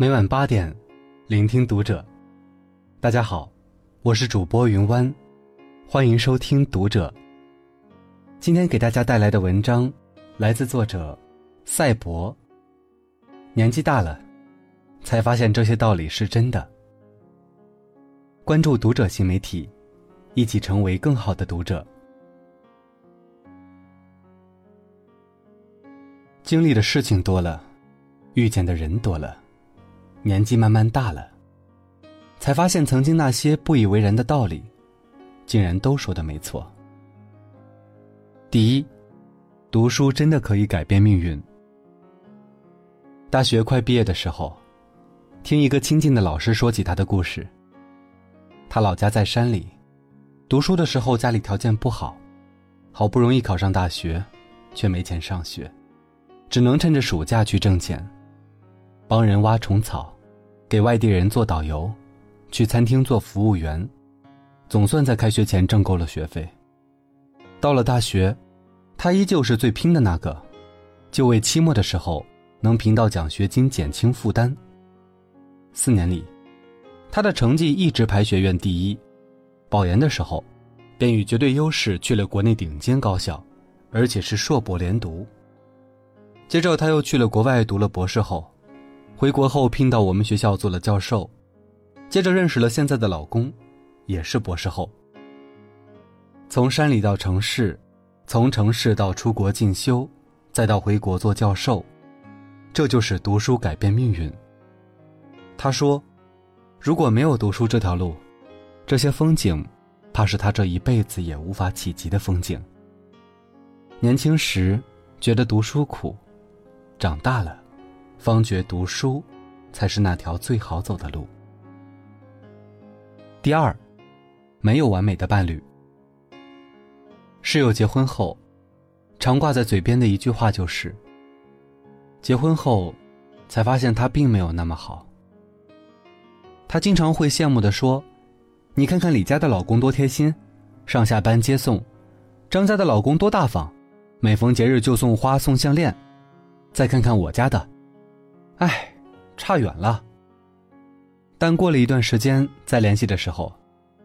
每晚八点，聆听读者。大家好，我是主播云湾，欢迎收听读者。今天给大家带来的文章来自作者赛博。年纪大了，才发现这些道理是真的。关注读者新媒体，一起成为更好的读者。经历的事情多了，遇见的人多了，年纪慢慢大了，才发现曾经那些不以为然的道理，竟然都说的没错。第一，读书真的可以改变命运。大学快毕业的时候，听一个亲近的老师说起他的故事。他老家在山里，读书的时候家里条件不好，好不容易考上大学，却没钱上学。只能趁着暑假去挣钱，帮人挖虫草，给外地人做导游，去餐厅做服务员，总算在开学前挣够了学费。到了大学，他依旧是最拼的那个，就为期末的时候能评到奖学金减轻负担。四年里，他的成绩一直排学院第一，保研的时候，便以绝对优势去了国内顶尖高校，而且是硕博连读。接着，他又去了国外读了博士后，回国后聘到我们学校做了教授，接着认识了现在的老公，也是博士后。从山里到城市，从城市到出国进修，再到回国做教授，这就是读书改变命运。他说：“如果没有读书这条路，这些风景，怕是他这一辈子也无法企及的风景。”年轻时觉得读书苦。长大了，方觉读书才是那条最好走的路。第二，没有完美的伴侣。室友结婚后，常挂在嘴边的一句话就是：结婚后，才发现他并没有那么好。他经常会羡慕的说：“你看看李家的老公多贴心，上下班接送；张家的老公多大方，每逢节日就送花送项链。”再看看我家的，唉，差远了。但过了一段时间再联系的时候，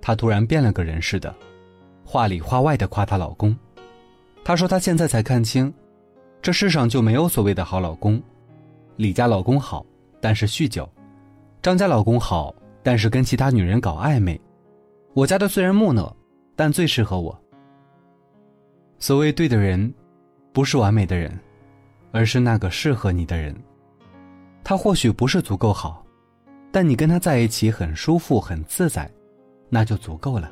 她突然变了个人似的，话里话外的夸她老公。她说她现在才看清，这世上就没有所谓的好老公。李家老公好，但是酗酒；张家老公好，但是跟其他女人搞暧昧。我家的虽然木讷，但最适合我。所谓对的人，不是完美的人。而是那个适合你的人，他或许不是足够好，但你跟他在一起很舒服、很自在，那就足够了。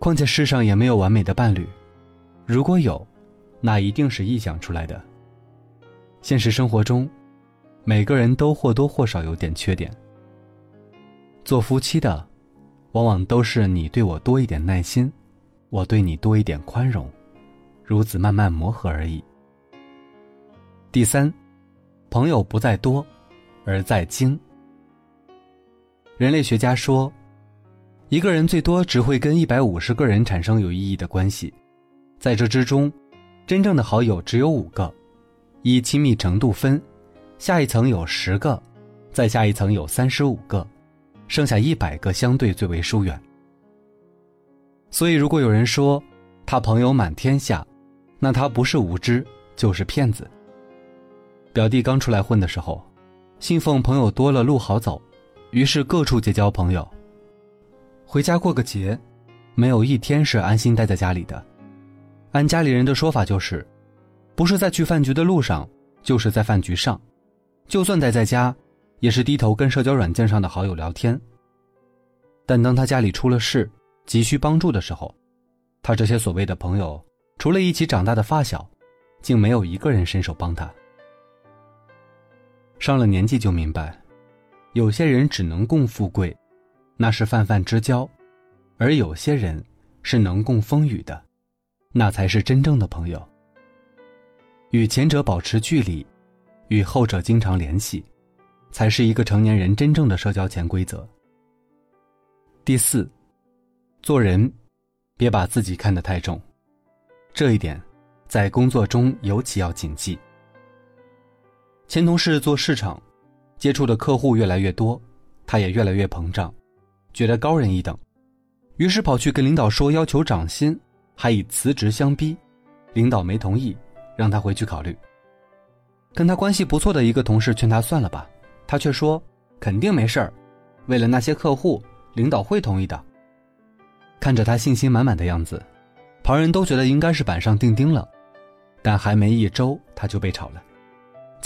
况且世上也没有完美的伴侣，如果有，那一定是臆想出来的。现实生活中，每个人都或多或少有点缺点。做夫妻的，往往都是你对我多一点耐心，我对你多一点宽容，如此慢慢磨合而已。第三，朋友不在多，而在精。人类学家说，一个人最多只会跟一百五十个人产生有意义的关系，在这之中，真正的好友只有五个，以亲密程度分，下一层有十个，再下一层有三十五个，剩下一百个相对最为疏远。所以，如果有人说他朋友满天下，那他不是无知，就是骗子。表弟刚出来混的时候，信奉朋友多了路好走，于是各处结交朋友。回家过个节，没有一天是安心待在家里的。按家里人的说法就是，不是在去饭局的路上，就是在饭局上。就算待在家，也是低头跟社交软件上的好友聊天。但当他家里出了事，急需帮助的时候，他这些所谓的朋友，除了一起长大的发小，竟没有一个人伸手帮他。上了年纪就明白，有些人只能共富贵，那是泛泛之交；而有些人是能共风雨的，那才是真正的朋友。与前者保持距离，与后者经常联系，才是一个成年人真正的社交潜规则。第四，做人别把自己看得太重，这一点在工作中尤其要谨记。前同事做市场，接触的客户越来越多，他也越来越膨胀，觉得高人一等，于是跑去跟领导说要求涨薪，还以辞职相逼。领导没同意，让他回去考虑。跟他关系不错的一个同事劝他算了吧，他却说肯定没事儿，为了那些客户，领导会同意的。看着他信心满满的样子，旁人都觉得应该是板上钉钉了。但还没一周，他就被炒了。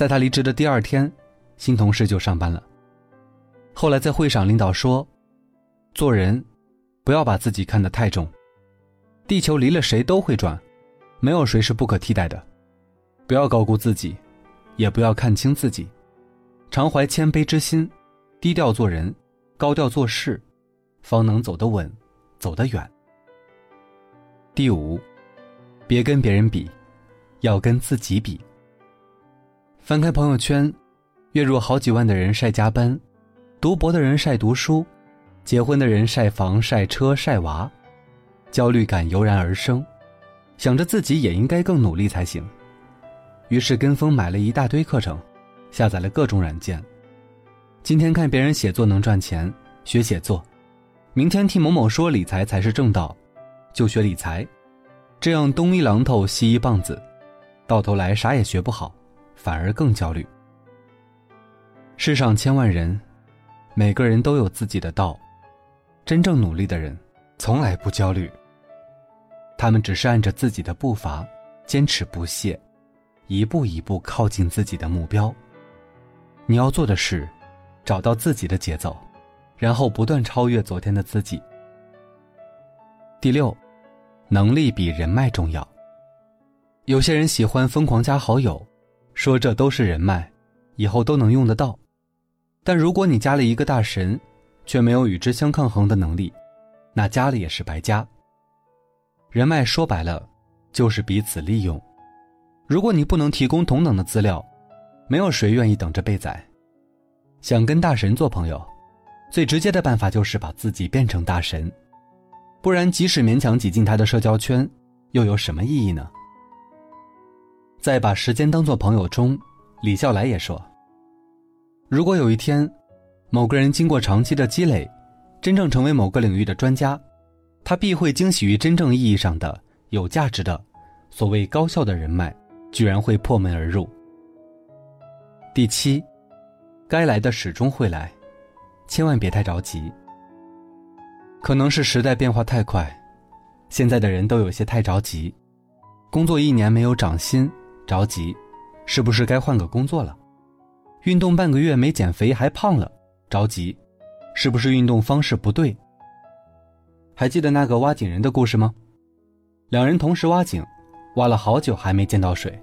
在他离职的第二天，新同事就上班了。后来在会上，领导说：“做人，不要把自己看得太重。地球离了谁都会转，没有谁是不可替代的。不要高估自己，也不要看轻自己，常怀谦卑之心，低调做人，高调做事，方能走得稳，走得远。”第五，别跟别人比。要跟自己比。翻开朋友圈，月入好几万的人晒加班，读博的人晒读书，结婚的人晒房晒车晒娃，焦虑感油然而生，想着自己也应该更努力才行。于是跟风买了一大堆课程，下载了各种软件。今天看别人写作能赚钱，学写作；明天听某某说理财才是正道，就学理财。这样东一榔头西一棒子。到头来啥也学不好，反而更焦虑。世上千万人，每个人都有自己的道。真正努力的人，从来不焦虑。他们只是按着自己的步伐，坚持不懈，一步一步靠近自己的目标。你要做的是，找到自己的节奏，然后不断超越昨天的自己。第六，能力比人脉重要。有些人喜欢疯狂加好友，说这都是人脉，以后都能用得到。但如果你加了一个大神，却没有与之相抗衡的能力，那加了也是白加。人脉说白了，就是彼此利用。如果你不能提供同等的资料，没有谁愿意等着被宰。想跟大神做朋友，最直接的办法就是把自己变成大神，不然即使勉强挤进他的社交圈，又有什么意义呢？在把时间当做朋友中，李笑来也说：“如果有一天，某个人经过长期的积累，真正成为某个领域的专家，他必会惊喜于真正意义上的有价值的所谓高效的人脉，居然会破门而入。”第七，该来的始终会来，千万别太着急。可能是时代变化太快，现在的人都有些太着急，工作一年没有涨薪。着急，是不是该换个工作了？运动半个月没减肥还胖了，着急，是不是运动方式不对？还记得那个挖井人的故事吗？两人同时挖井，挖了好久还没见到水，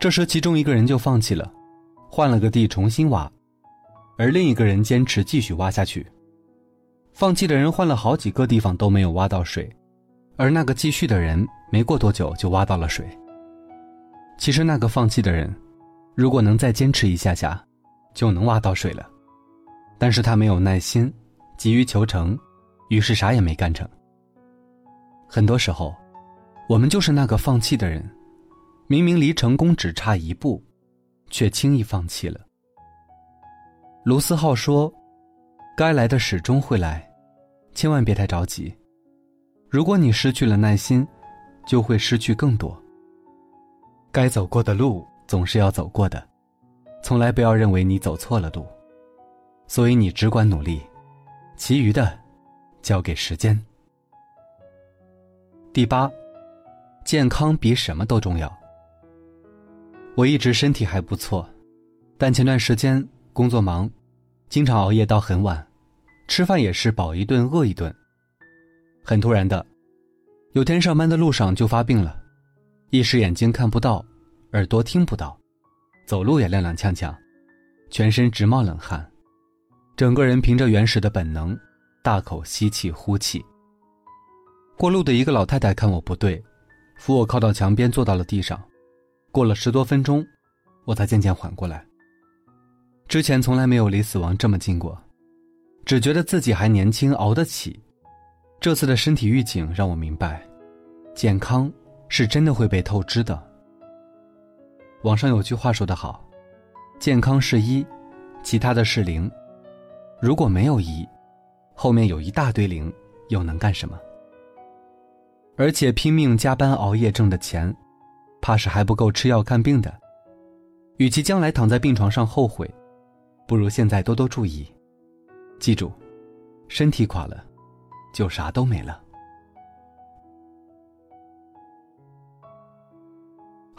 这时其中一个人就放弃了，换了个地重新挖，而另一个人坚持继续挖下去。放弃的人换了好几个地方都没有挖到水，而那个继续的人没过多久就挖到了水。其实那个放弃的人，如果能再坚持一下下，就能挖到水了。但是他没有耐心，急于求成，于是啥也没干成。很多时候，我们就是那个放弃的人，明明离成功只差一步，却轻易放弃了。卢思浩说：“该来的始终会来，千万别太着急。如果你失去了耐心，就会失去更多。”该走过的路总是要走过的，从来不要认为你走错了路，所以你只管努力，其余的交给时间。第八，健康比什么都重要。我一直身体还不错，但前段时间工作忙，经常熬夜到很晚，吃饭也是饱一顿饿一顿。很突然的，有天上班的路上就发病了。一时眼睛看不到，耳朵听不到，走路也踉踉跄跄，全身直冒冷汗，整个人凭着原始的本能，大口吸气呼气。过路的一个老太太看我不对，扶我靠到墙边坐到了地上。过了十多分钟，我才渐渐缓过来。之前从来没有离死亡这么近过，只觉得自己还年轻，熬得起。这次的身体预警让我明白，健康。是真的会被透支的。网上有句话说得好：“健康是一，其他的是零。如果没有一，后面有一大堆零，又能干什么？而且拼命加班熬夜挣的钱，怕是还不够吃药看病的。与其将来躺在病床上后悔，不如现在多多注意。记住，身体垮了，就啥都没了。